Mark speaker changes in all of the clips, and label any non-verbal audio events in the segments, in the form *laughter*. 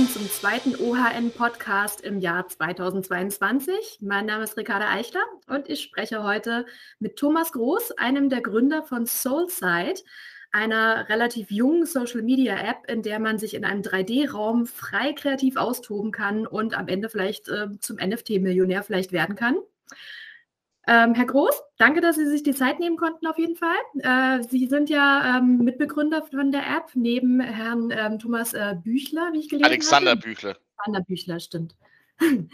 Speaker 1: willkommen zum zweiten OHN-Podcast im Jahr 2022. Mein Name ist Ricarda Eichler und ich spreche heute mit Thomas Groß, einem der Gründer von Soulside, einer relativ jungen Social-Media-App, in der man sich in einem 3D-Raum frei kreativ austoben kann und am Ende vielleicht äh, zum NFT-Millionär vielleicht werden kann. Ähm, Herr Groß, danke, dass Sie sich die Zeit nehmen konnten, auf jeden Fall. Äh, Sie sind ja ähm, Mitbegründer von der App, neben Herrn ähm, Thomas äh, Büchler, wie ich gelesen
Speaker 2: Alexander
Speaker 1: habe.
Speaker 2: Büchler.
Speaker 1: Alexander Büchler, stimmt. *laughs*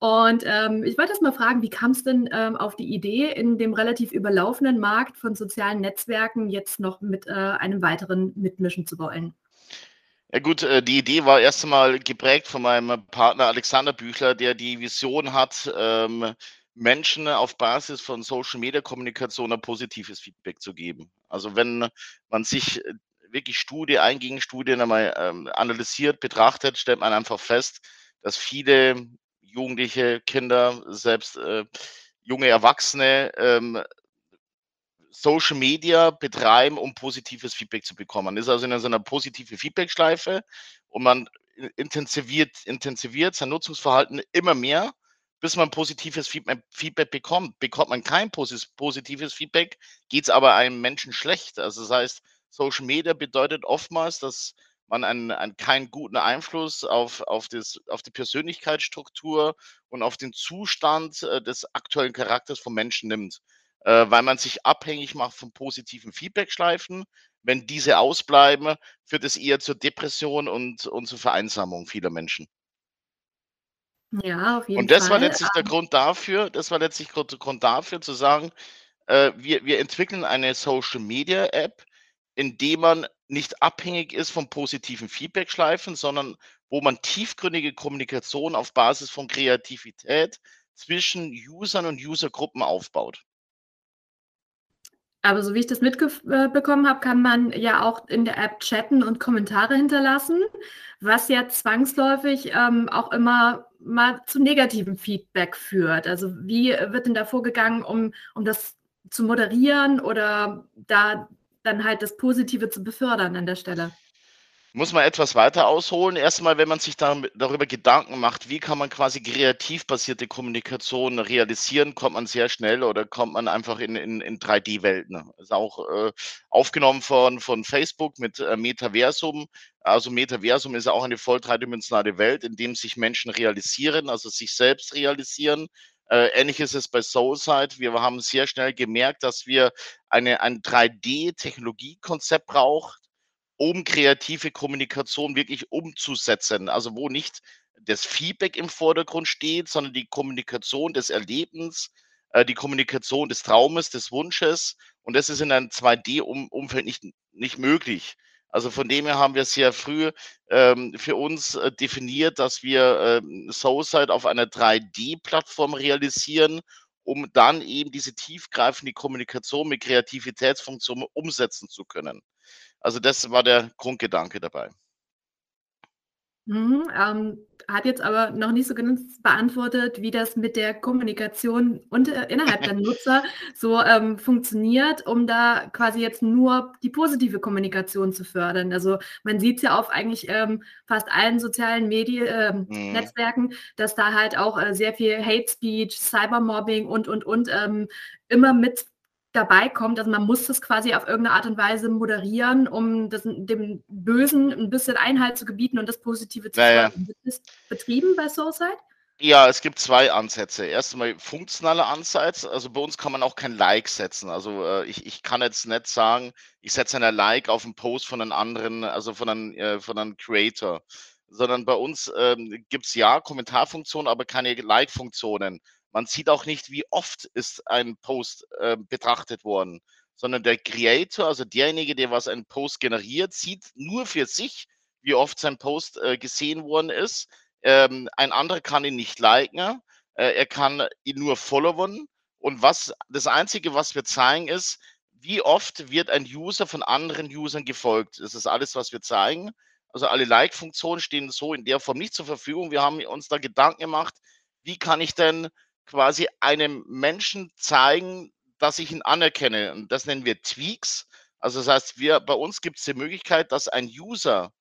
Speaker 1: Und ähm, ich wollte erst mal fragen, wie kam es denn ähm, auf die Idee, in dem relativ überlaufenden Markt von sozialen Netzwerken jetzt noch mit äh, einem weiteren mitmischen zu wollen?
Speaker 2: Ja gut, äh, die Idee war erst einmal geprägt von meinem Partner Alexander Büchler, der die Vision hat, ähm, Menschen auf Basis von Social Media Kommunikation ein positives Feedback zu geben. Also wenn man sich äh, wirklich Studie, eingehende Studien einmal ähm, analysiert, betrachtet, stellt man einfach fest, dass viele Jugendliche, Kinder, selbst äh, junge Erwachsene ähm, Social Media betreiben, um positives Feedback zu bekommen. Man ist also in so einer positiven Feedback-Schleife und man intensiviert, intensiviert sein Nutzungsverhalten immer mehr bis man positives Feedback bekommt. Bekommt man kein positives Feedback, geht es aber einem Menschen schlecht. Also das heißt, Social Media bedeutet oftmals, dass man einen, einen keinen guten Einfluss auf, auf, das, auf die Persönlichkeitsstruktur und auf den Zustand äh, des aktuellen Charakters von Menschen nimmt, äh, weil man sich abhängig macht von positiven Feedbackschleifen. Wenn diese ausbleiben, führt es eher zur Depression und, und zur Vereinsamung vieler Menschen.
Speaker 1: Ja, auf jeden
Speaker 2: Und das war
Speaker 1: Fall.
Speaker 2: letztlich der
Speaker 1: Ähm,
Speaker 2: Grund dafür das war letztlich Grund Grund dafür zu sagen, äh, wir wir entwickeln eine Social Media App, in dem man nicht abhängig ist von positiven Feedbackschleifen, sondern wo man tiefgründige Kommunikation auf Basis von Kreativität zwischen Usern und Usergruppen aufbaut.
Speaker 1: Aber so wie ich das mitbekommen habe, kann man ja auch in der App chatten und Kommentare hinterlassen, was ja zwangsläufig ähm, auch immer mal zu negativem Feedback führt. Also wie wird denn da vorgegangen, um, um das zu moderieren oder da dann halt das Positive zu befördern an der Stelle?
Speaker 2: Muss man etwas weiter ausholen. Erstmal, wenn man sich da, darüber Gedanken macht, wie kann man quasi kreativ basierte Kommunikation realisieren, kommt man sehr schnell oder kommt man einfach in, in, in 3D-Welten. Ist auch äh, aufgenommen von, von Facebook mit äh, Metaversum. Also Metaversum ist auch eine voll dreidimensionale Welt, in dem sich Menschen realisieren, also sich selbst realisieren. Äh, ähnlich ist es bei Soulside. Wir haben sehr schnell gemerkt, dass wir eine, ein 3D-Technologiekonzept brauchen um kreative Kommunikation wirklich umzusetzen. Also wo nicht das Feedback im Vordergrund steht, sondern die Kommunikation des Erlebens, äh, die Kommunikation des Traumes, des Wunsches. Und das ist in einem 2D-Umfeld nicht, nicht möglich. Also von dem her haben wir sehr früh ähm, für uns äh, definiert, dass wir äh, Soulside auf einer 3D-Plattform realisieren, um dann eben diese tiefgreifende Kommunikation mit Kreativitätsfunktionen umsetzen zu können. Also das war der Grundgedanke dabei.
Speaker 1: Mhm, ähm, hat jetzt aber noch nicht so ganz beantwortet, wie das mit der Kommunikation unter innerhalb der *laughs* Nutzer so, ähm, funktioniert, um da quasi jetzt nur die positive Kommunikation zu fördern. Also, man sieht's ja auf eigentlich, ähm, fast allen sozialen Medien ähm,
Speaker 2: Mhm.
Speaker 1: Netzwerken, dass da halt auch, äh, sehr viel Hate Speech, Cybermobbing und, und, und, ähm, immer mit dabei kommt. Also man muss das quasi auf irgendeine Art und Weise moderieren, um das, dem Bösen ein bisschen Einhalt zu gebieten und das Positive zu
Speaker 2: Naja.
Speaker 1: Wird das betrieben bei Soulside?
Speaker 2: Ja, es gibt zwei Ansätze. Erst einmal funktionaler Ansatz. Also bei uns kann man auch kein Like setzen. Also äh, ich, ich kann jetzt nicht sagen, ich setze ein Like auf einen Post von einem anderen, also von einem, äh, von einem Creator. Sondern bei uns ähm, gibt es ja Kommentarfunktionen, aber keine Like-Funktionen. Man sieht auch nicht, wie oft ist ein Post äh, betrachtet worden, sondern der Creator, also derjenige, der was einen Post generiert, sieht nur für sich, wie oft sein Post äh, gesehen worden ist. Ähm, ein anderer kann ihn nicht liken, äh, er kann ihn nur followen. Und was das Einzige, was wir zeigen, ist, wie oft wird ein User von anderen Usern gefolgt. Das ist alles, was wir zeigen. Also alle Like-Funktionen stehen so in der Form nicht zur Verfügung. Wir haben uns da Gedanken gemacht, wie kann ich denn quasi einem Menschen zeigen, dass ich ihn anerkenne. Und das nennen wir Tweaks. Also das heißt, wir, bei uns gibt es die Möglichkeit, dass ein User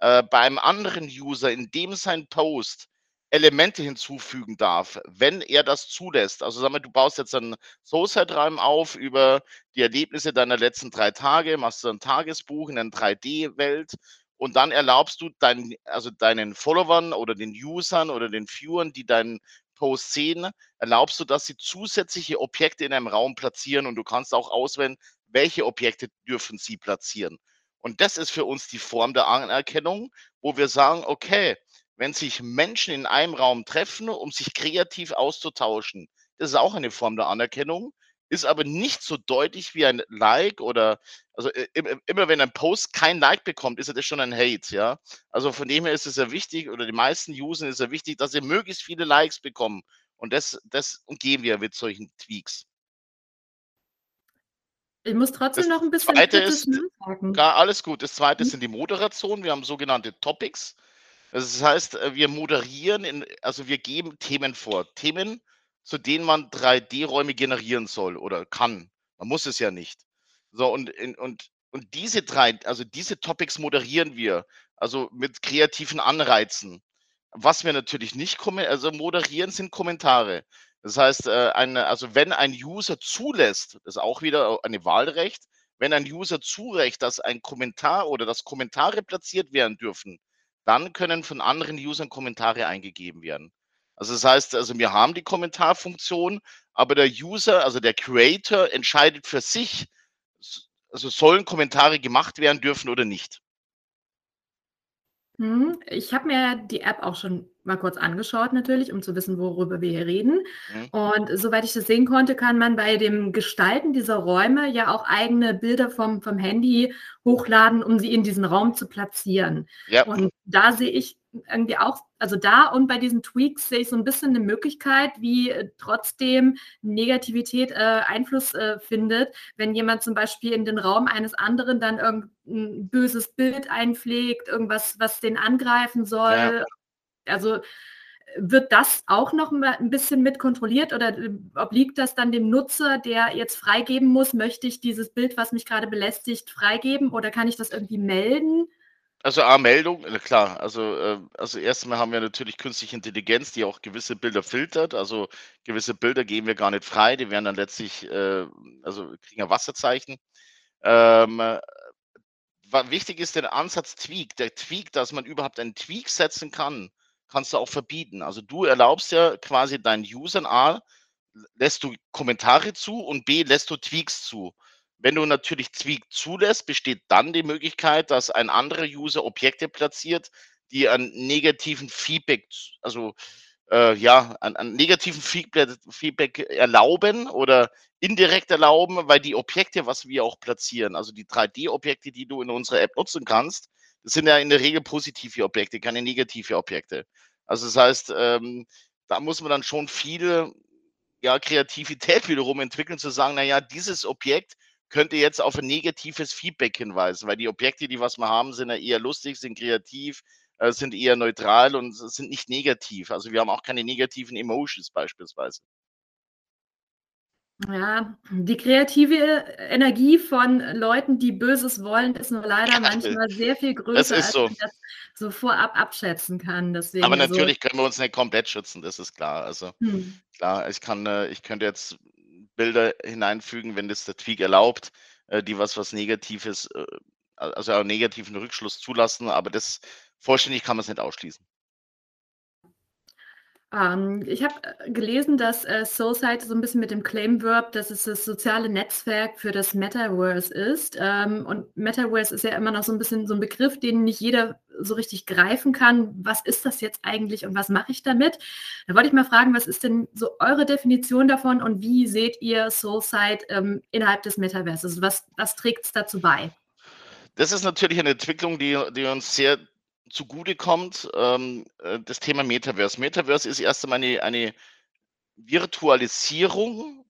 Speaker 2: äh, bei anderen User, in dem sein Post Elemente hinzufügen darf, wenn er das zulässt. Also sag mal, du baust jetzt einen Soulside-Raum auf über die Erlebnisse deiner letzten drei Tage, machst du ein Tagesbuch in einer 3D-Welt und dann erlaubst du deinen, also deinen Followern oder den Usern oder den Viewern, die deinen Post sehen, erlaubst du, dass sie zusätzliche Objekte in einem Raum platzieren und du kannst auch auswählen, welche Objekte dürfen sie platzieren. Und das ist für uns die Form der Anerkennung, wo wir sagen, okay, wenn sich Menschen in einem Raum treffen, um sich kreativ auszutauschen. Das ist auch eine Form der Anerkennung, ist aber nicht so deutlich wie ein Like oder also äh, immer wenn ein Post kein Like bekommt, ist das schon ein Hate, ja. Also von dem her ist es ja wichtig, oder die meisten Usern ist ja wichtig, dass sie möglichst viele Likes bekommen. Und das, das umgehen wir mit solchen Tweaks.
Speaker 1: Ich muss trotzdem das noch ein bisschen
Speaker 2: zweite ist, gar alles gut. Das zweite hm? sind die Moderationen. Wir haben sogenannte Topics. Also das heißt, äh, wir moderieren, in, also wir geben Themen vor. Themen, zu denen man 3D-Räume generieren soll oder kann. Man muss es ja nicht. So, und, und, und diese drei, also diese Topics moderieren wir, also mit kreativen Anreizen. Was wir natürlich nicht also moderieren, sind Kommentare. Das heißt, äh, eine, also wenn ein User zulässt, das ist auch wieder eine Wahlrecht, wenn ein User zurecht, dass ein Kommentar oder dass Kommentare platziert werden dürfen, dann können von anderen Usern Kommentare eingegeben werden. Also das heißt, also wir haben die Kommentarfunktion, aber der User, also der Creator entscheidet für sich, also sollen Kommentare gemacht werden dürfen oder nicht.
Speaker 1: Hm, ich habe mir die App auch schon mal kurz angeschaut natürlich, um zu wissen, worüber wir hier reden. Mhm. Und soweit ich das sehen konnte, kann man bei dem Gestalten dieser Räume ja auch eigene Bilder vom, vom Handy hochladen, um sie in diesen Raum zu platzieren. Ja. Und da sehe ich irgendwie auch, also da und bei diesen Tweaks sehe ich so ein bisschen eine Möglichkeit, wie äh, trotzdem Negativität äh, Einfluss äh, findet, wenn jemand zum Beispiel in den Raum eines anderen dann irgendein böses Bild einpflegt, irgendwas, was den angreifen soll. Ja. Also wird das auch noch mal ein bisschen mit kontrolliert oder äh, obliegt das dann dem Nutzer, der jetzt freigeben muss, möchte ich dieses Bild, was mich gerade belästigt, freigeben oder kann ich das irgendwie melden?
Speaker 2: Also A-Meldung, klar. Also, äh, also erstmal haben wir natürlich künstliche Intelligenz, die auch gewisse Bilder filtert. Also gewisse Bilder geben wir gar nicht frei, die werden dann letztlich, äh, also kriegen ein Wasserzeichen. Ähm, wichtig ist der Ansatz Tweak. Der Tweak, dass man überhaupt einen Tweak setzen kann, kannst du auch verbieten. Also du erlaubst ja quasi deinen Usern A, lässt du Kommentare zu und B, lässt du Tweaks zu. Wenn du natürlich Tweak zulässt, besteht dann die Möglichkeit, dass ein anderer User Objekte platziert, die an negativen Feedback, also äh, ja, an, an negativen Feedback erlauben oder indirekt erlauben, weil die Objekte, was wir auch platzieren, also die 3D-Objekte, die du in unserer App nutzen kannst, das sind ja in der Regel positive Objekte, keine negative Objekte. Also das heißt, ähm, da muss man dann schon viel ja, Kreativität *laughs* wiederum entwickeln, zu sagen, naja, dieses Objekt könnte jetzt auf ein negatives Feedback hinweisen, weil die Objekte, die was wir haben, sind ja eher lustig, sind kreativ, äh, sind eher neutral und sind nicht negativ. Also wir haben auch keine negativen Emotions beispielsweise.
Speaker 1: Ja, die kreative Energie von Leuten, die Böses wollen, ist nur leider ja, manchmal sehr viel größer,
Speaker 2: als so.
Speaker 1: man das so vorab abschätzen kann. Deswegen
Speaker 2: Aber also natürlich können wir uns nicht komplett schützen, das ist klar. Also hm. klar, ich kann, äh, ich könnte jetzt Bilder hineinfügen, wenn das der Tweak erlaubt, äh, die was was Negatives, äh, also einen negativen Rückschluss zulassen, aber das vollständig kann man es nicht ausschließen.
Speaker 1: Ähm, ich habe äh, gelesen, dass äh, Soulside so ein bisschen mit dem Claim-Verb, dass es das soziale Netzwerk für das Metaverse ist. Ähm, und Metaverse ist ja immer noch so ein bisschen so ein Begriff, den nicht jeder so richtig greifen kann. Was ist das jetzt eigentlich und was mache ich damit? Da wollte ich mal fragen, was ist denn so eure Definition davon und wie seht ihr Soulside ähm, innerhalb des Metaverses? Was, was trägt es dazu bei?
Speaker 2: Das ist natürlich eine Entwicklung, die, die uns sehr zugute kommt, ähm, äh, das Thema Metaverse. Metaverse ist erst einmal eine, eine Virtualisierung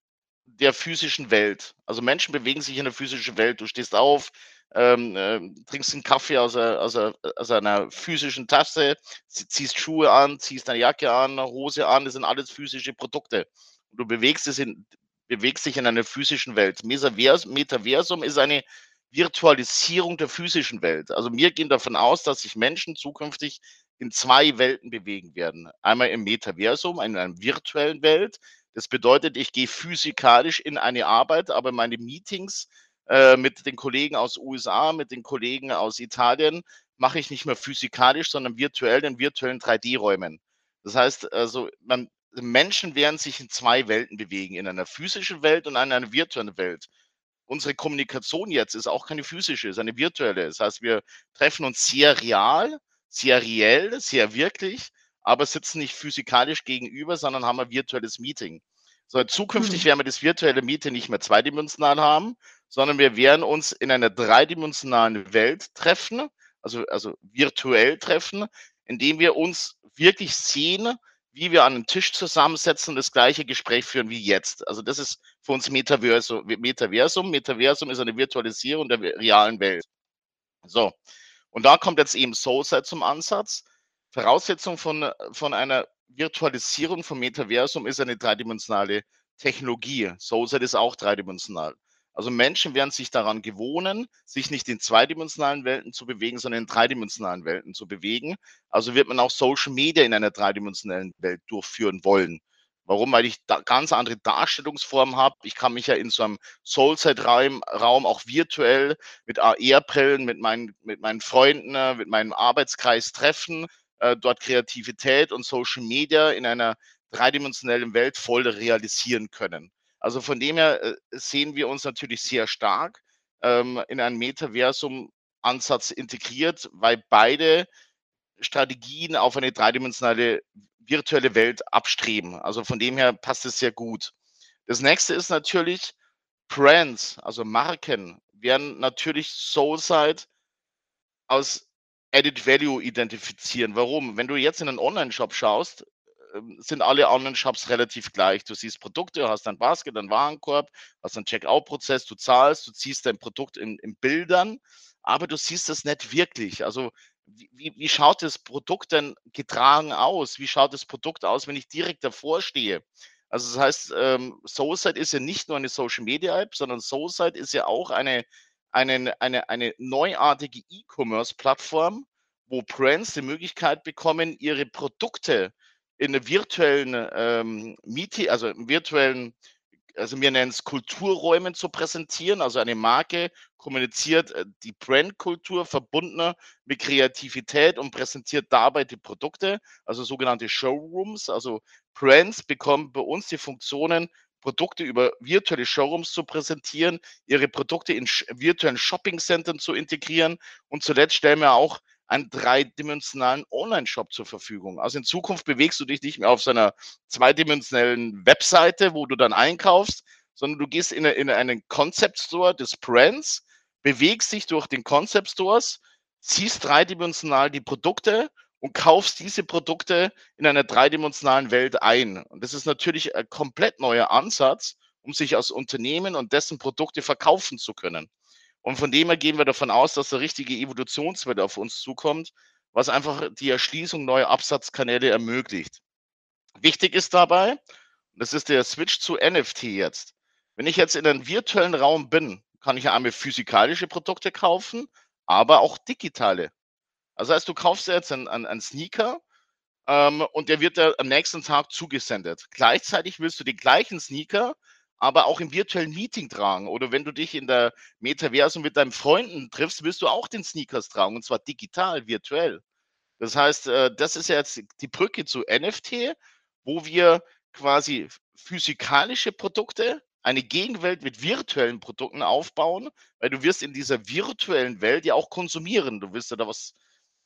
Speaker 2: der physischen Welt. Also Menschen bewegen sich in der physischen Welt. Du stehst auf, ähm, äh, trinkst einen Kaffee aus, aus, aus, einer physischen Tasse, ziehst Schuhe an, ziehst eine Jacke an, eine Hose an, das sind alles physische Produkte. Und du bewegst, es in, bewegst dich in einer physischen Welt. Metaversum ist eine Virtualisierung der physischen Welt. Also wir gehen davon aus, dass sich Menschen zukünftig in zwei Welten bewegen werden. Einmal im Metaversum, in einer virtuellen Welt. Das bedeutet, ich gehe physikalisch in eine Arbeit, aber meine Meetings äh, mit den Kollegen aus USA, mit den Kollegen aus Italien mache ich nicht mehr physikalisch, sondern virtuell in virtuellen 3D-Räumen. Das heißt, also man, Menschen werden sich in zwei Welten bewegen, in einer physischen Welt und in einer virtuellen Welt unsere Kommunikation jetzt ist auch keine physische, ist eine virtuelle. Das heißt, wir treffen uns sehr real, sehr reell, sehr wirklich, aber sitzen nicht physikalisch gegenüber, sondern haben ein virtuelles Meeting. So, zukünftig mhm. werden wir das virtuelle Meeting nicht mehr zweidimensional haben, sondern wir werden uns in einer dreidimensionalen Welt treffen, also, also virtuell treffen, indem wir uns wirklich sehen, wie wir an einem Tisch zusammensetzen und das gleiche Gespräch führen wie jetzt. Also das ist für uns Metaversum. Metaversum, Metaversum ist eine Virtualisierung der realen Welt. So, und da kommt jetzt eben SoulSide zum Ansatz. Voraussetzung von, von einer Virtualisierung vom Metaversum ist eine dreidimensionale Technologie. SoulSide ist auch dreidimensional. Also Menschen werden sich daran gewohnen, sich nicht in zweidimensionalen Welten zu bewegen, sondern in dreidimensionalen Welten zu bewegen. Also wird man auch Social Media in einer dreidimensionalen Welt durchführen wollen. Warum? Weil ich da ganz andere Darstellungsformen habe. Ich kann mich ja in so einem Soulset-Raum auch virtuell mit AR-Brillen, mit meinen, mit meinen Freunden, äh, mit meinem Arbeitskreis treffen, äh, dort Kreativität und Social Media in einer dreidimensionellen Welt voll realisieren können. Also von dem her äh, sehen wir uns natürlich sehr stark ähm, in einen Metaversum-Ansatz integriert, weil beide Strategien auf eine dreidimensionale virtuelle Welt abstreben. Also von dem her passt es sehr gut. Das nächste ist natürlich Brands, also Marken, werden natürlich Soulside aus Added Value identifizieren. Warum? Wenn du jetzt in einen Online-Shop schaust, ähm, sind alle anderen Shops relativ gleich. Du siehst Produkte, hast ein Basket, einen Warenkorb, hast einen Checkout-Prozess, du zahlst, du ziehst dein Produkt in, in Bildern, aber du siehst es nicht wirklich. Also wie, wie schaut das Produkt denn getragen aus? Wie schaut das Produkt aus, wenn ich direkt davor stehe? Also das heißt, ähm, Soulside ist ja nicht nur eine Social Media App, sondern Soulside ist ja auch eine, eine, eine, eine neuartige E-Commerce-Plattform, wo Brands die Möglichkeit bekommen, ihre Produkte in einer virtuellen ähm, Meeting, also im virtuellen also wir nennen es Kulturräumen zu präsentieren. Also eine Marke kommuniziert äh, die Brandkultur verbunden mit Kreativität und präsentiert dabei die Produkte, also sogenannte Showrooms. Also Brands bekommen bei uns die Funktionen, Produkte über virtuelle Showrooms zu präsentieren, ihre Produkte in virtuellen Shopping-Centern zu integrieren und zuletzt stellen wir auch einen dreidimensionalen Online-Shop zur Verfügung. Also in Zukunft bewegst du dich nicht mehr auf so einer zweidimensionalen Webseite, wo du dann einkaufst, sondern du gehst in, in einen Concept Store des Brands, bewegst dich durch den Concept Stores, siehst dreidimensional die Produkte und kaufst diese Produkte in einer dreidimensionalen Welt ein. Und das ist natürlich ein komplett neuer Ansatz, um sich als Unternehmen und dessen Produkte verkaufen zu können. Und von dem her gehen wir davon aus, dass eine richtige Evolutionswelle auf uns zukommt, was einfach die Erschließung neuer Absatzkanäle ermöglicht. Wichtig ist dabei, das ist der Switch zu NFT jetzt. Wenn ich jetzt in einem virtuellen Raum bin, kann ich einmal physikalische Produkte kaufen, aber auch digitale. Also heißt, du kaufst jetzt einen, einen, einen Sneaker ähm, und der wird dir am nächsten Tag zugesendet. Gleichzeitig willst du den gleichen Sneaker aber auch im virtuellen Meeting tragen. Oder wenn du dich in der Metaversum mit deinen Freunden triffst, wirst du auch den Sneakers tragen und zwar digital, virtuell. Das heißt, äh, das ist jetzt die Brücke zu NFT, wo wir quasi physikalische Produkte, eine Gegenwelt mit virtuellen Produkten aufbauen, weil du wirst in dieser virtuellen Welt ja auch konsumieren. Du wirst ja da was,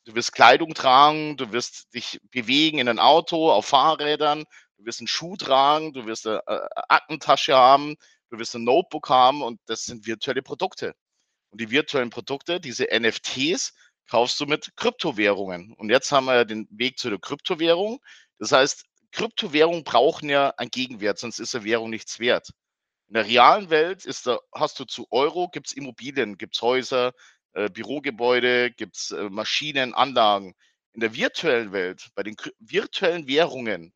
Speaker 2: du wirst Kleidung tragen, du wirst dich bewegen in ein Auto, auf Fahrrädern, du wirst einen Schuh tragen, du wirst eine äh, Aktentasche haben, du wirst ein Notebook haben und das sind virtuelle Produkte. Und die virtuellen Produkte, diese NFTs, kaufst du mit Kryptowährungen. Und jetzt haben wir den Weg zu der Kryptowährung. Das heißt, Kryptowährungen brauchen ja einen Gegenwert, sonst ist eine Währung nichts wert. In der realen Welt ist da, hast du zu Euro, gibt es Immobilien, gibt es Häuser, äh, Bürogebäude, gibt es äh, Maschinen, Anlagen. In der virtuellen Welt, bei den virtuellen Währungen,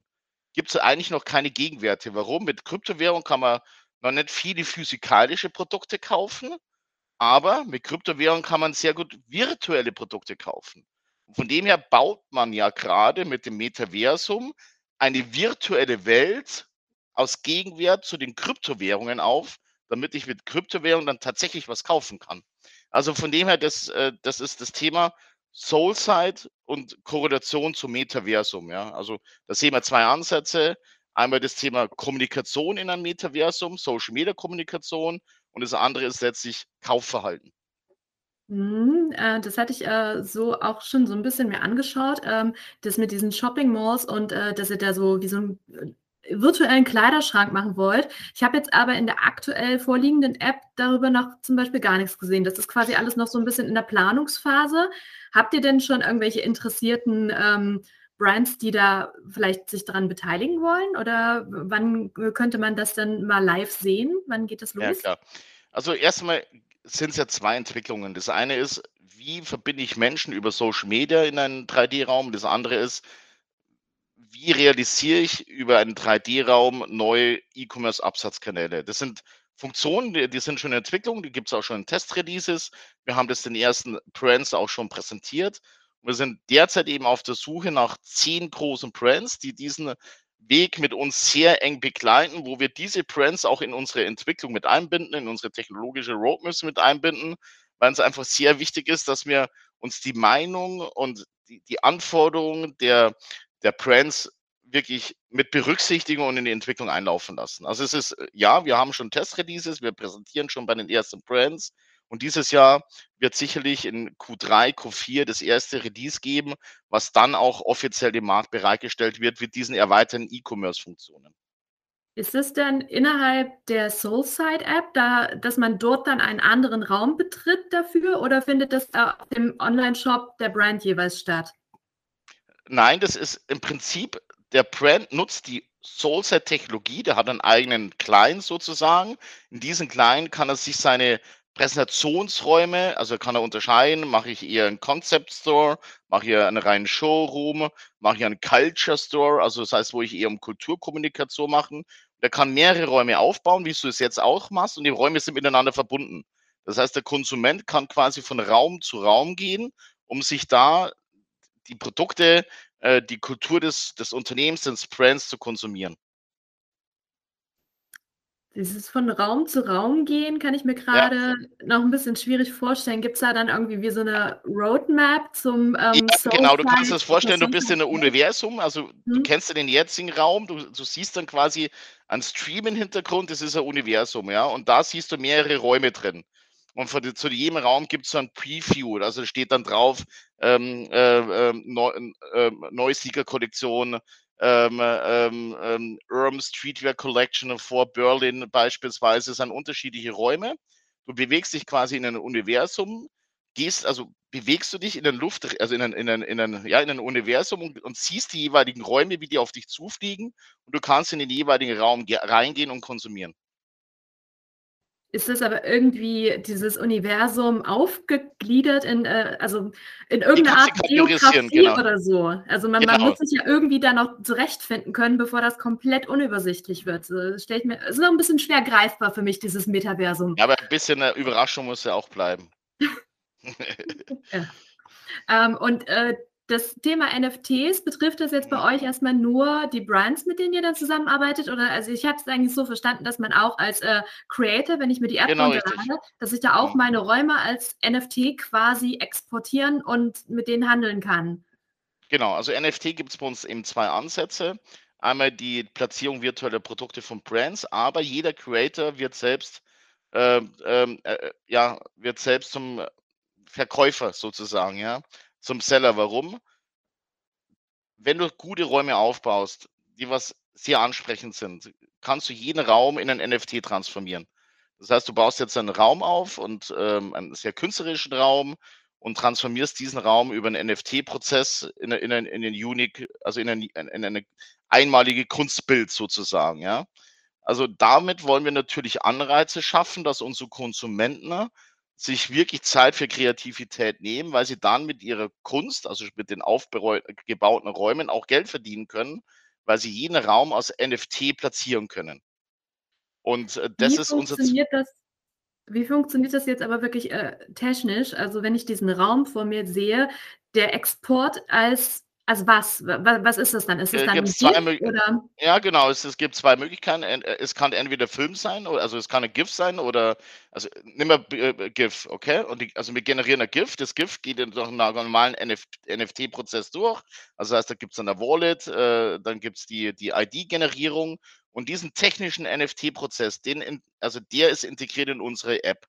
Speaker 2: gibt es eigentlich noch keine Gegenwerte. Warum? Mit Kryptowährung kann man noch nicht viele physikalische Produkte kaufen, Aber mit Kryptowährungen kann man sehr gut virtuelle Produkte kaufen. Von dem her baut man ja gerade mit dem Metaversum eine virtuelle Welt aus Gegenwert zu den Kryptowährungen auf, damit ich mit Kryptowährungen dann tatsächlich was kaufen kann. Also von dem her, das, äh, das ist das Thema Soulside und Korrelation zum Metaversum. Ja? Also da sehen wir zwei Ansätze. Einmal das Thema Kommunikation in einem Metaversum, Social Media Kommunikation und das andere ist letztlich Kaufverhalten.
Speaker 1: Mhm, äh, das hatte ich, äh, so auch schon so ein bisschen mir angeschaut, ähm, das mit diesen Shopping Malls und, äh, dass ihr da so wie so 'n, äh, virtuellen Kleiderschrank machen wollt. Ich habe jetzt aber in der aktuell vorliegenden App darüber noch zum Beispiel gar nichts gesehen. Das ist quasi alles noch so ein bisschen in der Planungsphase. Habt ihr denn schon irgendwelche interessierten, ähm, Brands, die da vielleicht sich daran beteiligen wollen? Oder wann könnte man das dann mal live sehen? Wann geht das
Speaker 2: Ja,
Speaker 1: los?
Speaker 2: klar. Also erstmal sind es ja zwei Entwicklungen. Das eine ist, wie verbinde ich Menschen über Social Media in einen 3D-Raum? Das andere ist, wie realisiere ich über einen 3D-Raum neue E-Commerce-Absatzkanäle? Das sind Funktionen, die, die sind schon in Entwicklung, die gibt es auch schon in Test-Releases. Wir haben das den ersten Brands auch schon präsentiert. Wir sind derzeit eben auf der Suche nach zehn großen Brands, die diesen Weg mit uns sehr eng begleiten, wo wir diese Brands auch in unsere Entwicklung mit einbinden, in unsere technologische Roadmaps mit einbinden, weil es einfach sehr wichtig ist, dass wir uns die Meinung und die, die Anforderungen der, der Brands wirklich mit berücksichtigen und in die Entwicklung einlaufen lassen. Also es ist, ja, wir haben schon Test-Releases, wir präsentieren schon bei den ersten Brands und dieses Jahr wird sicherlich in Q3, Q4 das erste Release geben, was dann auch offiziell dem Markt bereitgestellt wird mit diesen erweiterten E-Commerce-Funktionen.
Speaker 1: Ist es denn innerhalb der Soulside-App, da dass man dort dann einen anderen Raum betritt dafür oder findet das da auf dem Onlineshop der Brand jeweils statt?
Speaker 2: Nein, das ist im Prinzip, der Brand nutzt die Soulset-Technologie, der hat einen eigenen Client sozusagen. In diesem Client kann er sich seine Präsentationsräume, also kann er unterscheiden, mache ich eher einen Concept Store, mache ich einen reinen Showroom, mache ich einen Culture Store, also das heißt, wo ich eher um Kulturkommunikation machen. Der kann mehrere Räume aufbauen, wie du es jetzt auch machst, und die Räume sind miteinander verbunden. Das heißt, der Konsument kann quasi von Raum zu Raum gehen, um sich da die Produkte, äh, die Kultur des, des Unternehmens, des Brands zu konsumieren.
Speaker 1: Dieses von Raum zu Raum gehen kann ich mir
Speaker 2: Ja,
Speaker 1: gerade noch ein bisschen schwierig vorstellen. Gibt's da dann irgendwie wie so eine Roadmap zum,
Speaker 2: ja,
Speaker 1: ähm,
Speaker 2: genau, du kannst dir das vorstellen, du bist in einem? Universum, also du
Speaker 1: Mhm.
Speaker 2: kennst ja den jetzigen Raum, du, du siehst dann quasi ein Stream im Hintergrund, das ist ein Universum, ja, und da siehst du mehrere Räume drin. Und von, zu jedem Raum gibt es so ein Preview, also steht dann drauf, ähm, äh, ähm, Neu, äh, Neusieger-Kollektion, ähm, ähm, ähm, Urban Streetwear Collection vor Berlin beispielsweise, es sind unterschiedliche Räume. Du bewegst dich quasi in ein Universum, gehst, also bewegst du dich in den Luft, also in ein, in ein, in ein, ja, in ein Universum und, und siehst die jeweiligen Räume, wie die auf dich zufliegen und du kannst in den jeweiligen Raum ge- reingehen und konsumieren.
Speaker 1: Ist das aber irgendwie dieses Universum aufgegliedert in, äh, also in
Speaker 2: Die
Speaker 1: irgendeine
Speaker 2: kannst
Speaker 1: Art Geografie
Speaker 2: genau.
Speaker 1: oder so? Also man, man
Speaker 2: Genau,
Speaker 1: muss sich ja irgendwie da noch zurechtfinden können, bevor das komplett unübersichtlich wird. Das stelle ich mir, ist noch ein bisschen schwer greifbar für mich, dieses Metaversum.
Speaker 2: Ja, aber ein bisschen eine Überraschung muss ja auch bleiben. *laughs*
Speaker 1: Ja. Ähm, und äh, das Thema NFTs, betrifft das jetzt bei euch erstmal nur die Brands, mit denen ihr dann zusammenarbeitet? Oder also ich hatte es eigentlich so verstanden, dass man auch als äh, Creator, wenn ich mir die App
Speaker 2: Genau,
Speaker 1: runterlade, dass ich da auch
Speaker 2: Mhm.
Speaker 1: meine Räume als NFT quasi exportieren und mit denen handeln kann.
Speaker 2: Genau, also NFT gibt es bei uns eben zwei Ansätze. Einmal die Platzierung virtueller Produkte von Brands, aber jeder Creator wird selbst, ähm, ähm, äh, äh, ja, wird selbst zum Verkäufer sozusagen, ja, zum Seller. Warum? Wenn du gute Räume aufbaust, die was sehr ansprechend sind, kannst du jeden Raum in ein NFT transformieren. Das heißt, du baust jetzt einen Raum auf und ähm, einen sehr künstlerischen Raum und transformierst diesen Raum über einen NFT-Prozess in, in, in einen unique, also in, ein, in eine einmalige Kunstbild sozusagen, ja. Also damit wollen wir natürlich Anreize schaffen, dass unsere Konsumenten sich wirklich Zeit für Kreativität nehmen, weil sie dann mit ihrer Kunst, also mit den aufgebauten Räumen auch Geld verdienen können, weil sie jeden Raum als NFT platzieren können. Und äh, das
Speaker 1: Wie
Speaker 2: ist unser Z
Speaker 1: funktioniert das Wie funktioniert das jetzt aber wirklich, äh, technisch? Also, wenn ich diesen Raum vor mir sehe, der Export als als was? Wa wa was ist das dann? Ist es
Speaker 2: Äh,
Speaker 1: dann
Speaker 2: gibt's 2
Speaker 1: GIF oder?
Speaker 2: ja genau, es es gibt 2 Möglichkeiten. En äh, es kann entweder Film sein also, es kann 'n GIF sein oder also, nimm mal GIF, okay? Und die also, wir generieren 'n GIF. Das GIF geht dann durch 'n normalen NF NFT-Prozess durch. Also, heißt, da gibt's dann 'ne Wallet, äh, dann gibt's die die ID-Generierung und diesen technischen NFT-Prozess, den in also, der ist integriert in unsere App.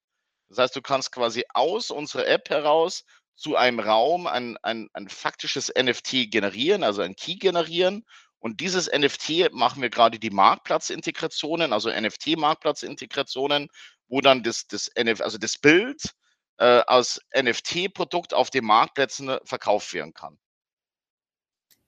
Speaker 2: Das heißt, du kannst quasi aus unserer App heraus zu einem Raum ein ein ein faktisches NFT generieren, also, ein Key generieren. Und dieses NFT machen wir grade die Marktplatzintegrationen, also, NFT-Marktplatzintegrationen, wo dann das das also, das Bild, äh, als NFT-Produkt auf den Marktplätzen verkauft werden kann.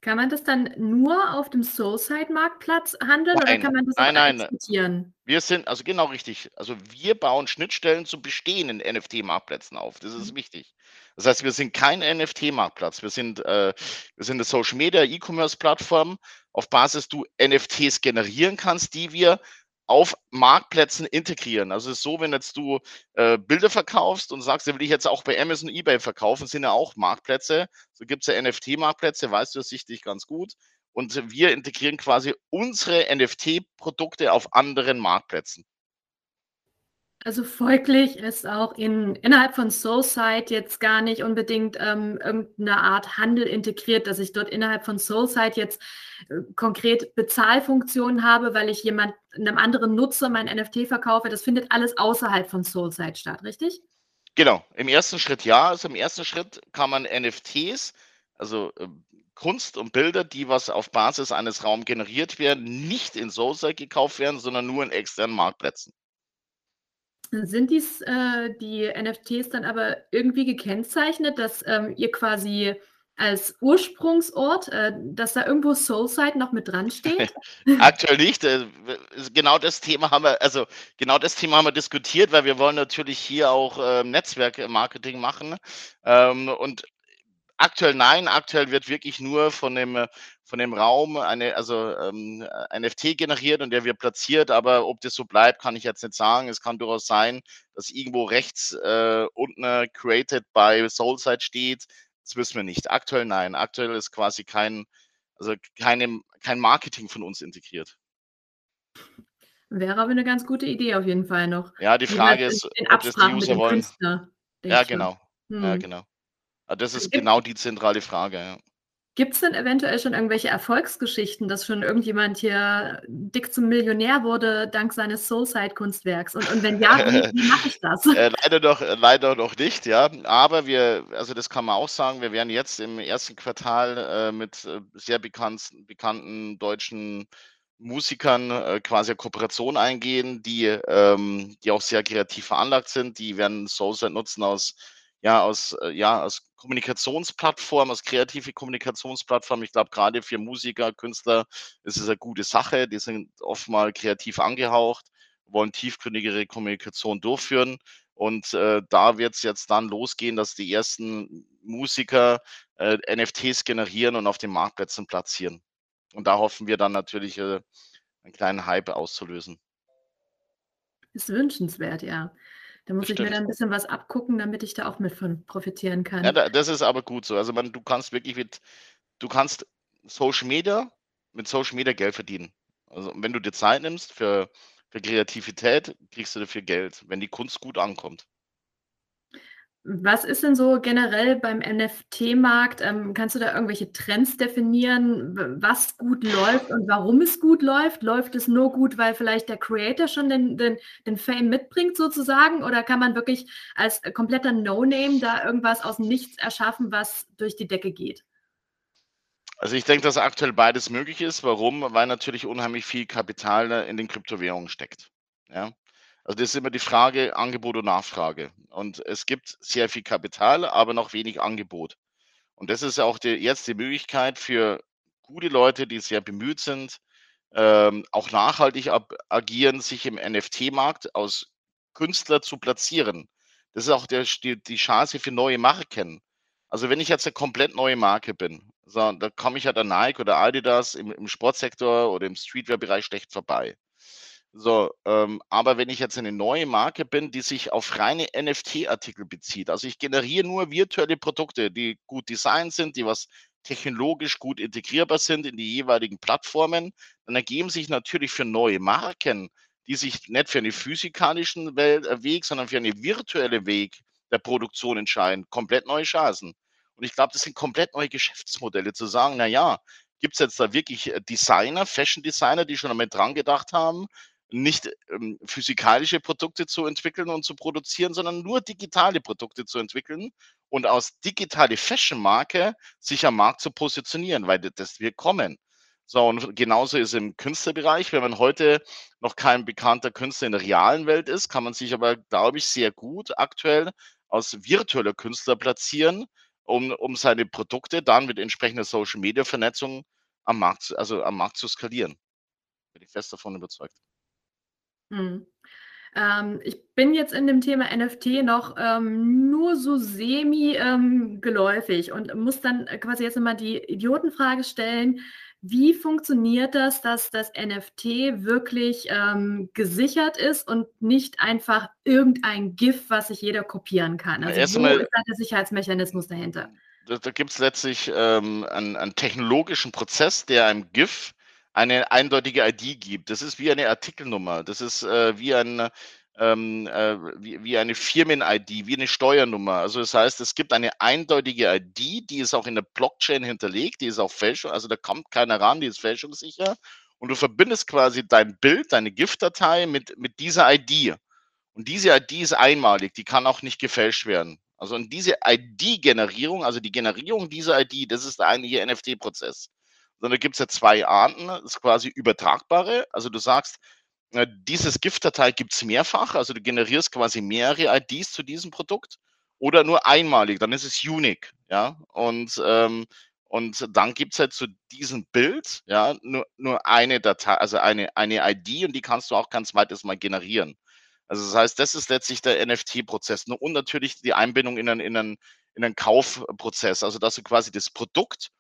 Speaker 1: Kann man das dann nur auf dem Soulside-Marktplatz handeln oder
Speaker 2: Nein,
Speaker 1: kann man das auch
Speaker 2: nein, nein.
Speaker 1: exportieren?
Speaker 2: Wir sind also, genau richtig. Also, wir bauen Schnittstellen zu bestehenden NFT-Marktplätzen auf. Das ist
Speaker 1: Mhm.
Speaker 2: wichtig. Das heißt, wir sind kein NFT-Marktplatz. Wir sind äh, wir sind 'ne Social-Media E-Commerce-Plattform, auf Basis du NFTs generieren kannst, die wir auf Marktplätzen integrieren. Also, es ist so, wenn jetzt du, äh, Bilder verkaufst und sagst: „Die will ich jetzt auch bei Amazon, eBay verkaufen“, sind ja auch Marktplätze. So gibt's ja NFT-Marktplätze, weißt du ja sicherlich ganz gut. Und wir integrieren quasi unsere NFT-Produkte auf anderen Marktplätzen.
Speaker 1: Also, folglich ist auch in innerhalb von Soulside jetzt gar nicht unbedingt, ähm, irgend 'ne Art Handel integriert, dass ich dort innerhalb von Soulside jetzt, äh, konkret Bezahlfunktionen habe, weil ich jemand 'nem anderen Nutzer mein NFT verkaufe. Das findet alles außerhalb von Soulside statt, richtig?
Speaker 2: Genau, im 1. Schritt ja. Also, im 1. Schritt kann man NFTs, also, ähm, Kunst und Bilder, die was auf Basis eines Raum generiert werden, nicht in Soulside gekauft werden, sondern nur in externen Marktplätzen.
Speaker 1: Sind dies, äh, die NFTs dann aber irgendwie gekennzeichnet, dass, ähm, ihr quasi als Ursprungsort äh, dass da irgendwo Soulside noch mit dran steht? *laughs*
Speaker 2: Aktuell nicht. Äh, genau das Thema haben wir also, genau das Thema haben wir diskutiert, weil wir wollen natürlich hier auch, ähm, Netzwerk-Marketing machen. Ähm, und aktuell nein, aktuell wird wirklich nur von dem von dem Raum eine also, ähm, ein NFT generiert und der wird platziert, aber ob das so bleibt, kann ich jetzt nicht sagen. Es kann durchaus sein, dass irgendwo rechts, äh, unten, äh, „Created by Soulside“ steht. Das wissen wir nicht. Aktuell nein. Aktuell ist quasi kein also, keine kein Marketing von uns integriert.
Speaker 1: Wäre aber 'ne ganz gute Idee auf jeden Fall noch.
Speaker 2: Ja, die Frage ist, ob das die User wollen.
Speaker 1: Künstler,
Speaker 2: Ja, genau. Ja,
Speaker 1: Mhm.
Speaker 2: genau. Ah, das ist
Speaker 1: Gibt
Speaker 2: genau die zentrale Frage, ja.
Speaker 1: Gibt's denn eventuell schon irgendwelche Erfolgsgeschichten, dass schon irgendjemand hier dick zum Millionär wurde dank seines Soulside-Kunstwerks? Und und wenn ja, wie *laughs* mache ich das?
Speaker 2: Äh, leider noch äh, leider noch nicht, ja. Aber wir also, das kann man auch sagen, wir werden jetzt im 1. Quartal, äh, mit, äh, sehr bekannten bekannten deutschen Musikern, äh, quasi 'ne Kooperation eingehen, die, ähm die auch sehr kreativ veranlagt sind. Die werden Soulside nutzen aus ja, aus äh, ja, als Kommunikationsplattform, als kreative Kommunikationsplattform. Ich glaube, grade für Musiker, Künstler ist es 'ne gute Sache. Die sind oft mal kreativ angehaucht, wollen tiefgründigere Kommunikation durchführen. Und, äh, da wird's jetzt dann losgehen, dass die ersten Musiker, äh, NFTs generieren und auf den Marktplätzen platzieren. Und da hoffen wir dann natürlich, äh, 'n kleinen Hype auszulösen.
Speaker 1: Ist wünschenswert, ja. Da muss ich mir dann 'n bisschen was abgucken, damit ich da auch mit von profitieren
Speaker 2: Ja,
Speaker 1: kann.
Speaker 2: da das ist aber gut so. Also, man du kannst wirklich mit du kannst Social Media mit Social Media Geld verdienen. Also, wenn du dir Zeit nimmst für für Kreativität, kriegst du dafür Geld, wenn die Kunst gut ankommt.
Speaker 1: Was ist denn so generell beim NFT-Markt ähm, kannst du da irgendwelche Trends definieren, was gut läuft und warum es gut läuft? Läuft es nur gut, weil vielleicht der Creator schon den den den Fame mitbringt sozusagen oder kann man wirklich als, äh, kompletter No-Name da irgendwas aus'm Nichts erschaffen, was durch die Decke geht?
Speaker 2: Also, ich denke, dass aktuell beides möglich ist. Warum? Weil natürlich unheimlich viel Kapital, ne, in den Kryptowährungen steckt, ja? Also, das ist immer die Frage Angebot und Nachfrage. Und es gibt sehr viel Kapital, aber noch wenig Angebot. Und das ist auch die jetzt die Möglichkeit für gute Leute, die sehr bemüht sind, ähm, auch nachhaltig ab agieren, sich im NFT-Markt als Künstler zu platzieren. Das ist auch der die die Chance für neue Marken. Also, wenn ich jetzt 'ne komplett neue Marke bin, so, da komme ich halt an Nike oder Adidas im im Sportsektor oder im Streetwear-Bereich schlecht vorbei. So, ähm, aber wenn ich jetzt eine neue Marke bin, die sich auf reine NFT-Artikel bezieht, also ich generiere nur virtuelle Produkte, die gut designt sind, die was technologisch gut integrierbar sind in die jeweiligen Plattformen, dann ergeben sich natürlich für neue Marken, die sich nicht für einen physikalischen äh, Weg, sondern für eine virtuelle Weg der Produktion entscheiden, komplett neue Chancen. Und ich glaube, das sind komplett neue Geschäftsmodelle, zu sagen, na ja, gibt es jetzt da wirklich äh, Designer, Fashion Designer, die schon damit dran gedacht haben, nicht ähm, physikalische Produkte zu entwickeln und zu produzieren, sondern nur digitale Produkte zu entwickeln und aus digitale Fashion-Marke sich am Markt zu positionieren, weil das wird kommen. So, und genauso ist im Künstlerbereich. Wenn man heute noch kein bekannter Künstler in der realen Welt ist, kann man sich aber, glaube ich, sehr gut aktuell als virtueller Künstler platzieren, um, um seine Produkte dann mit entsprechender Social Media Vernetzung am also am Markt zu skalieren. Bin ich fest davon überzeugt.
Speaker 1: Mhm. Ähm, ich bin jetzt in dem Thema NFT noch ähm, nur so semi ähm, geläufig und muss dann quasi jetzt immer die Idiotenfrage stellen, wie funktioniert das, dass das NFT wirklich ähm, gesichert ist und nicht einfach irgendein GIF, was sich jeder kopieren kann? Also
Speaker 2: Erst
Speaker 1: wo
Speaker 2: einmal,
Speaker 1: ist da der Sicherheitsmechanismus dahinter?
Speaker 2: da, da gibt es letztlich ähm, einen, einen technologischen Prozess, der einem GIF eine eindeutige ID gibt. Das ist wie eine Artikelnummer. Das ist äh, wie ein ähm, äh, wie, wie eine Firmen-ID, wie eine Steuernummer. Also das heißt, es gibt eine eindeutige ID, die ist auch in der Blockchain hinterlegt, die ist auch fälschung, also da kommt keiner ran, die ist fälschungssicher. Und du verbindest quasi dein Bild, deine GIF-Datei mit, mit dieser ID. Und diese ID ist einmalig, die kann auch nicht gefälscht werden. Also und diese ID-Generierung, also die Generierung dieser ID, das ist der eigentliche NFT-Prozess sondern gibt es ja zwei Arten. Das ist quasi übertragbare. Also du sagst, äh, dieses GIF-Datei gibt es mehrfach, also du generierst quasi mehrere IDs zu diesem Produkt oder nur einmalig, dann ist es unique, ja. Und, ähm, und dann gibt es halt zu diesem Bild, ja, nur, nur eine Datei, also eine, eine ID und die kannst du auch kein zweites Mal generieren. Also das heißt, das ist letztlich der NFT-Prozess. Und natürlich die Einbindung in einen, in, einen, in einen Kaufprozess, also dass du quasi das Produkt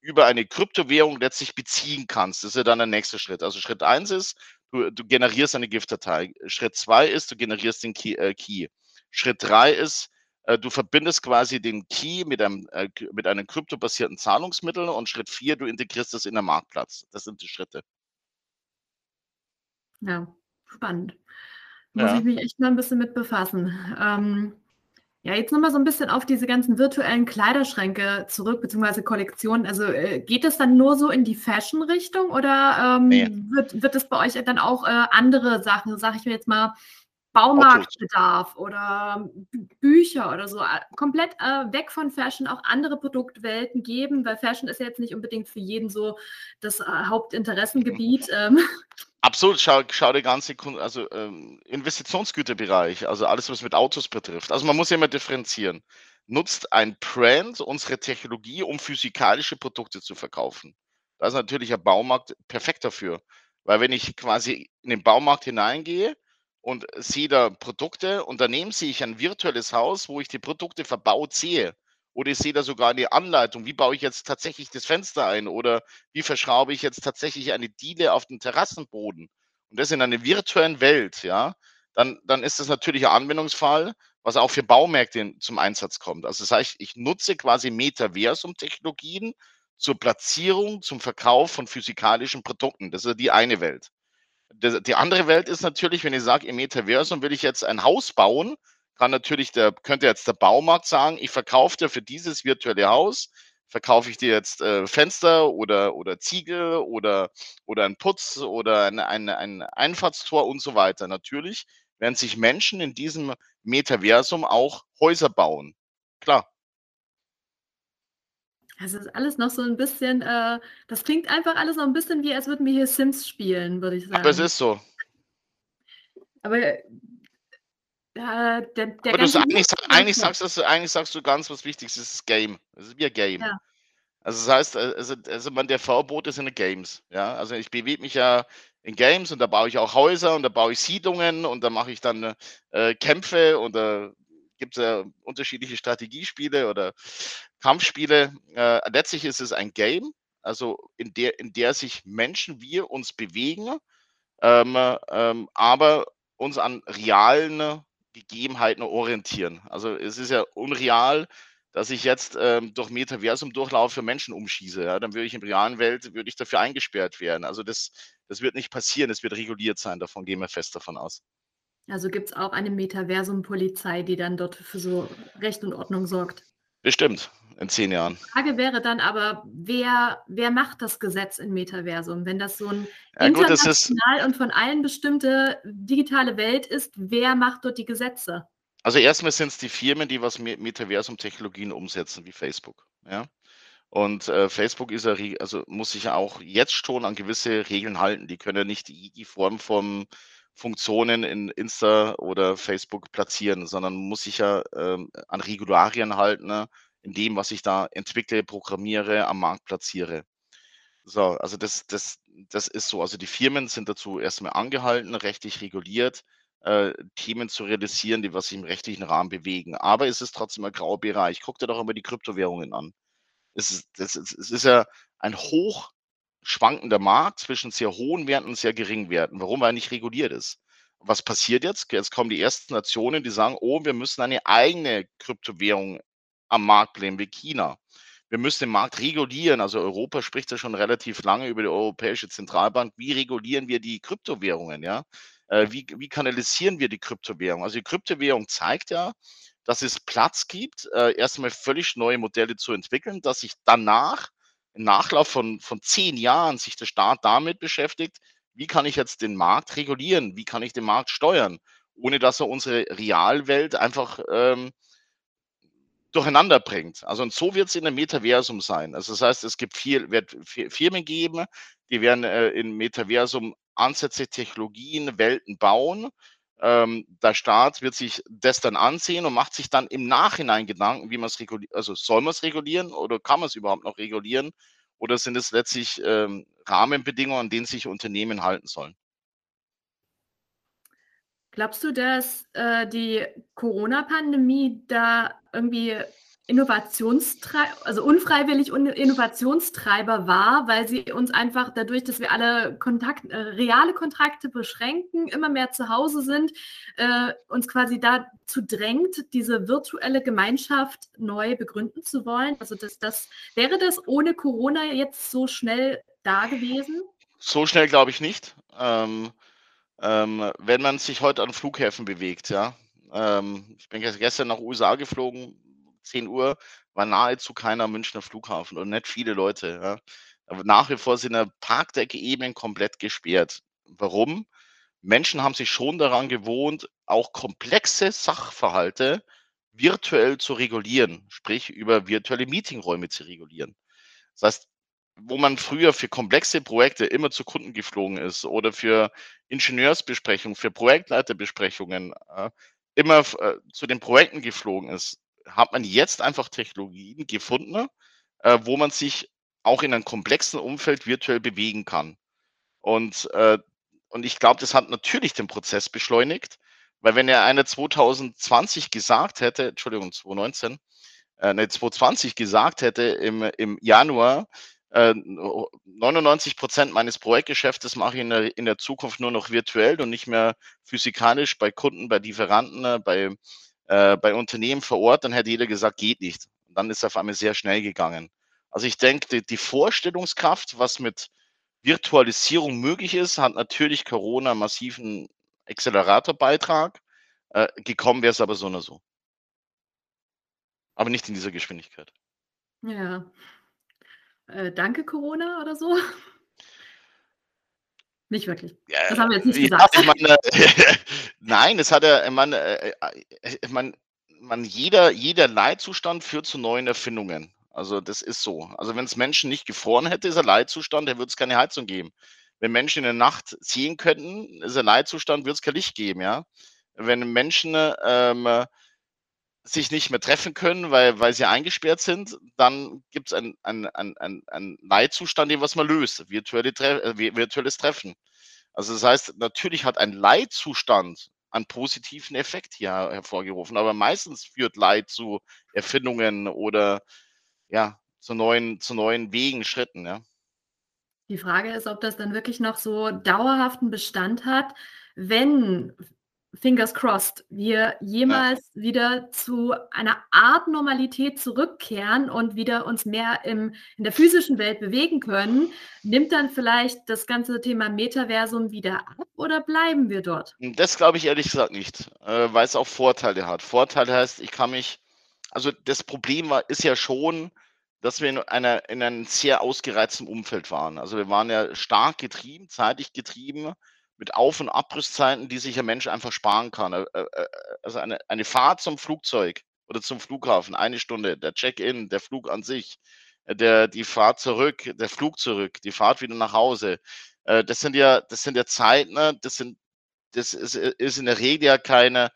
Speaker 2: über eine Kryptowährung letztlich beziehen kannst. Das ist ja dann der nächste Schritt. Also Schritt eins ist, du, du generierst eine GIF-Datei. Schritt zwei ist, du generierst den Key. Äh, Key. Schritt drei ist, äh, du verbindest quasi den Key mit einem, äh, mit einem kryptobasierten Zahlungsmittel und Schritt vier, du integrierst das in den Marktplatz. Das sind die Schritte.
Speaker 1: Ja, spannend. Muss ja. ich mich echt mal ein bisschen mit befassen. Ähm, ja, jetzt nochmal so ein bisschen auf diese ganzen virtuellen Kleiderschränke zurück, beziehungsweise Kollektionen. Also äh, geht es dann nur so in die Fashion-Richtung oder ähm, nee. wird, wird es bei euch dann auch äh, andere Sachen, sage ich mir jetzt mal, Baumarktbedarf oder Bücher oder so, äh, komplett äh, weg von Fashion auch andere Produktwelten geben, weil Fashion ist ja jetzt nicht unbedingt für jeden so das äh, Hauptinteressengebiet. *laughs* Ähm.
Speaker 2: Absolut, schau, schau der ganze also ähm, Investitionsgüterbereich, also alles, was mit Autos betrifft. Also man muss ja immer differenzieren. Nutzt ein Brand unsere Technologie, um physikalische Produkte zu verkaufen? Da ist natürlich ein Baumarkt perfekt dafür. Weil wenn ich quasi in den Baumarkt hineingehe und sehe da Produkte und daneben sehe ich ein virtuelles Haus, wo ich die Produkte verbaut sehe, oder ich sehe da sogar eine Anleitung, wie baue ich jetzt tatsächlich das Fenster ein oder wie verschraube ich jetzt tatsächlich eine Diele auf den Terrassenboden und das in einer virtuellen Welt, ja, dann, dann ist das natürlich ein Anwendungsfall, was auch für Baumärkte zum Einsatz kommt. Also das heißt, ich nutze quasi Metaversum-Technologien zur Platzierung, zum Verkauf von physikalischen Produkten. Das ist die eine Welt. Die andere Welt ist natürlich, wenn ich sage, im Metaversum will ich jetzt ein Haus bauen, kann natürlich der, könnte jetzt der Baumarkt sagen, ich verkaufe dir für dieses virtuelle Haus, verkaufe ich dir jetzt äh, Fenster oder, oder Ziegel oder, oder ein Putz oder ein, ein, ein Einfahrtstor und so weiter. Natürlich werden sich Menschen in diesem Metaversum auch Häuser bauen. Klar.
Speaker 1: Es ist alles noch so ein bisschen, äh, das klingt einfach alles noch ein bisschen wie, als würden wir hier Sims spielen, würde ich sagen.
Speaker 2: Aber es ist so.
Speaker 1: Aber äh, der, der
Speaker 2: Aber du eigentlich, eigentlich, sagst, du, eigentlich sagst du ganz was Wichtiges, das ist Game. Das ist wie ein Game. Ja. Also das heißt, äh, also, also man, der Verbot ist in den Games. Ja? Also ich bewege mich ja in Games und da baue ich auch Häuser und da baue ich Siedlungen und da mache ich dann äh, Kämpfe und da gibt es ja unterschiedliche Strategiespiele oder Kampfspiele. Äh, letztlich ist es ein Game, also in der, in der sich Menschen, wir uns bewegen ähm, ähm, aber uns an realen Gegebenheiten orientieren. Also es ist ja unreal, dass ich jetzt ähm, durch Metaversum durchlaufe, für Menschen umschieße. Ja? Dann würde ich in der realen Welt würde ich dafür eingesperrt werden. Also das, das wird nicht passieren, es wird reguliert sein, davon gehen wir fest davon aus.
Speaker 1: Also gibt es auch eine Metaversum-Polizei, die dann dort für so Recht und Ordnung sorgt.
Speaker 2: Bestimmt, in zehn Jahren.
Speaker 1: Die Frage wäre dann aber, wer, wer macht das Gesetz im Metaversum? Wenn das so ein ja, international und von allen bestimmte digitale Welt ist, wer macht dort die Gesetze?
Speaker 2: Also erstmal sind es die Firmen, die was Metaversum-Technologien umsetzen, wie Facebook. Ja? Und äh, Facebook ist also muss sich ja auch jetzt schon an gewisse Regeln halten. Die können ja nicht die, die Form von Funktionen in Insta oder Facebook platzieren, sondern muss sich ja ähm, an Regularien halten, ne? in dem, was ich da entwickle, programmiere, am Markt platziere. So, also das, das, das ist so. Also die Firmen sind dazu erstmal angehalten, rechtlich reguliert, äh, Themen zu realisieren, die was sich im rechtlichen Rahmen bewegen. Aber es ist trotzdem ein grauer Bereich. Guck dir doch immer die Kryptowährungen an. Es ist, das ist, es ist ja ein hoch schwankender Markt zwischen sehr hohen Werten und sehr geringen Werten. Warum? Weil er nicht reguliert ist. Was passiert jetzt? Jetzt kommen die ersten Nationen, die sagen, oh, wir müssen eine eigene Kryptowährung am Markt bleiben, wie China. Wir müssen den Markt regulieren. Also Europa spricht ja schon relativ lange über die Europäische Zentralbank. Wie regulieren wir die Kryptowährungen? Ja? Äh, wie, wie kanalisieren wir die Kryptowährung? Also die Kryptowährung zeigt ja, dass es Platz gibt, äh, erstmal völlig neue Modelle zu entwickeln, dass sich danach Nachlauf von, von zehn Jahren sich der Staat damit beschäftigt, wie kann ich jetzt den Markt regulieren, wie kann ich den Markt steuern, ohne dass er unsere Realwelt einfach ähm, durcheinander bringt. Also und so wird es in einem Metaversum sein. Also das heißt, es gibt viel, wird Firmen geben, die werden äh, im Metaversum Ansätze, Technologien, Welten bauen. Ähm, der Staat wird sich das dann ansehen und macht sich dann im Nachhinein Gedanken, wie man es reguliert. Also soll man es regulieren oder kann man es überhaupt noch regulieren? Oder sind es letztlich ähm, Rahmenbedingungen, an denen sich Unternehmen halten sollen?
Speaker 1: Glaubst du, dass äh, die Corona-Pandemie da irgendwie Innovationstreiber, also unfreiwillig Innovationstreiber war, weil sie uns einfach dadurch, dass wir alle Kontakt, äh, reale Kontrakte beschränken, immer mehr zu Hause sind, äh, uns quasi dazu drängt, diese virtuelle Gemeinschaft neu begründen zu wollen. Also das, das wäre das ohne Corona jetzt so schnell da gewesen?
Speaker 2: So schnell glaube ich nicht. Ähm, ähm, wenn man sich heute an Flughäfen bewegt, ja. Ähm, ich bin gestern nach USA geflogen, 10 Uhr war nahezu keiner Münchner Flughafen und nicht viele Leute. Ja. Aber nach wie vor sind Parkdecke eben komplett gesperrt. Warum? Menschen haben sich schon daran gewohnt, auch komplexe Sachverhalte virtuell zu regulieren, sprich über virtuelle Meetingräume zu regulieren. Das heißt, wo man früher für komplexe Projekte immer zu Kunden geflogen ist oder für Ingenieursbesprechungen, für Projektleiterbesprechungen äh, immer äh, zu den Projekten geflogen ist, hat man jetzt einfach Technologien gefunden, äh, wo man sich auch in einem komplexen Umfeld virtuell bewegen kann. Und, äh, und ich glaube, das hat natürlich den Prozess beschleunigt, weil wenn er einer 2020 gesagt hätte, Entschuldigung, 2019, äh, ne, 2020 gesagt hätte im, im Januar, 99 äh, Prozent meines Projektgeschäftes mache ich in der, in der Zukunft nur noch virtuell und nicht mehr physikalisch bei Kunden, bei Lieferanten, äh, bei äh, bei Unternehmen vor Ort, dann hätte jeder gesagt, geht nicht. Und dann ist es auf einmal sehr schnell gegangen. Also ich denke, die, die Vorstellungskraft, was mit Virtualisierung möglich ist, hat natürlich Corona einen massiven Acceleratorbeitrag. Äh, gekommen wäre es aber so oder so. Aber nicht in dieser Geschwindigkeit.
Speaker 1: Ja. Äh, danke, Corona oder so? Nicht wirklich. Das haben wir jetzt nicht gesagt. Ja, ich meine, *laughs*
Speaker 2: nein, es hat ja, man, äh, äh, man, man, jeder, jeder Leitzustand führt zu neuen Erfindungen. Also das ist so. Also wenn es Menschen nicht gefroren hätte, ist ein Leitzustand, dann würde es keine Heizung geben. Wenn Menschen in der Nacht sehen könnten, ist ein Leitzustand, würde es kein Licht geben, ja. Wenn Menschen ähm, sich nicht mehr treffen können, weil, weil sie eingesperrt sind, dann gibt es einen ein, ein, ein, Leitzustand, den was man löst, virtuelle Tre äh, virtuelles Treffen. Also das heißt, natürlich hat ein Leitzustand einen positiven Effekt hier hervorgerufen, aber meistens führt Leid zu Erfindungen oder ja, zu neuen, zu neuen Wegen, Schritten, ja.
Speaker 1: Die Frage ist, ob das dann wirklich noch so dauerhaften Bestand hat, wenn fingers crossed, wir jemals ja. wieder zu einer Art Normalität zurückkehren und wieder uns mehr im, in der physischen Welt bewegen können, nimmt dann vielleicht das ganze Thema Metaversum wieder ab oder bleiben wir dort?
Speaker 2: Das glaube ich ehrlich gesagt nicht, äh, weil es auch Vorteile hat. Vorteile heißt, ich kann mich, also das Problem war, ist ja schon, dass wir in, einer, in einem sehr ausgereizten Umfeld waren. Also wir waren ja stark getrieben, zeitig getrieben mit Auf- und Abrisszeiten, die sich ein Mensch einfach sparen kann. Äh, äh, äh, also eine, eine Fahrt zum Flugzeug oder zum Flughafen, eine Stunde, der Check-in, der Flug an sich, der, die Fahrt zurück, der Flug zurück, die Fahrt wieder nach Hause. Das sind ja, das sind ja Zeiten, ne? das sind, das ist, ist in der Regel ja keine,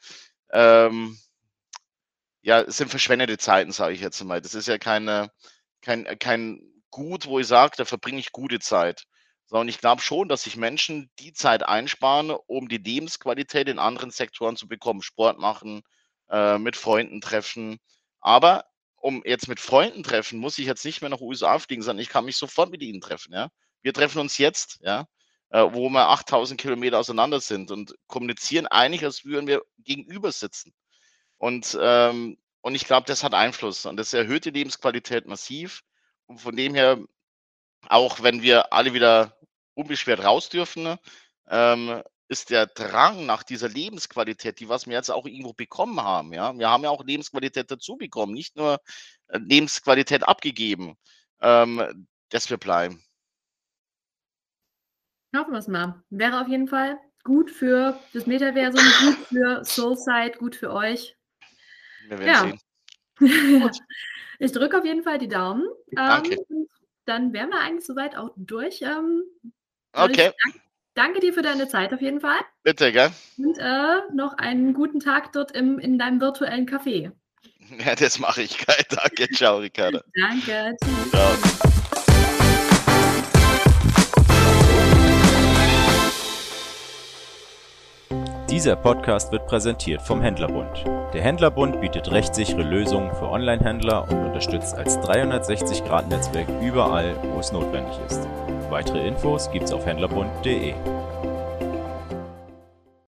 Speaker 2: ähm, ja, es sind verschwendete Zeiten, sage ich jetzt mal. Das ist ja keine, kein, kein Gut, wo ich sage, da verbringe ich gute Zeit. Sondern ich glaube schon, dass sich Menschen die Zeit einsparen, um die Lebensqualität in anderen Sektoren zu bekommen. Sport machen, äh, mit Freunden treffen. Aber um jetzt mit Freunden treffen, muss ich jetzt nicht mehr nach USA fliegen, sondern ich kann mich sofort mit ihnen treffen. Ja? Wir treffen uns jetzt, ja, äh, wo wir 8000 Kilometer auseinander sind und kommunizieren eigentlich, als würden wir gegenüber sitzen. Und, ähm, und ich glaube, das hat Einfluss und das erhöht die Lebensqualität massiv. Und von dem her, auch wenn wir alle wieder unbeschwert raus dürfen, ne, ähm, ist der Drang nach dieser Lebensqualität, die was wir jetzt auch irgendwo bekommen haben, ja. Wir haben ja auch Lebensqualität dazu bekommen, nicht nur äh, Lebensqualität abgegeben, ähm, dass wir bleiben.
Speaker 1: Hoffen wir es mal. Wäre auf jeden Fall gut für das Metaversum, gut für Soulside, gut für euch. Wir werden ja. sehen. *laughs* ich drücke auf jeden Fall die Daumen. Danke. Ähm, dann wären wir eigentlich soweit auch durch. Ähm,
Speaker 2: okay.
Speaker 1: Dank, danke dir für deine Zeit auf jeden Fall.
Speaker 2: Bitte, gell?
Speaker 1: Und äh, noch einen guten Tag dort im, in deinem virtuellen Café. *laughs*
Speaker 2: Ja, das mache ich. Danke. Ciao, Ricardo.
Speaker 1: danke. Tschüss. Ciao.
Speaker 3: Dieser Podcast wird präsentiert vom Händlerbund. Der Händlerbund bietet rechtssichere Lösungen für Online-Händler und unterstützt als 360-Grad-Netzwerk überall, wo es notwendig ist. Weitere Infos gibt's auf händlerbund.de.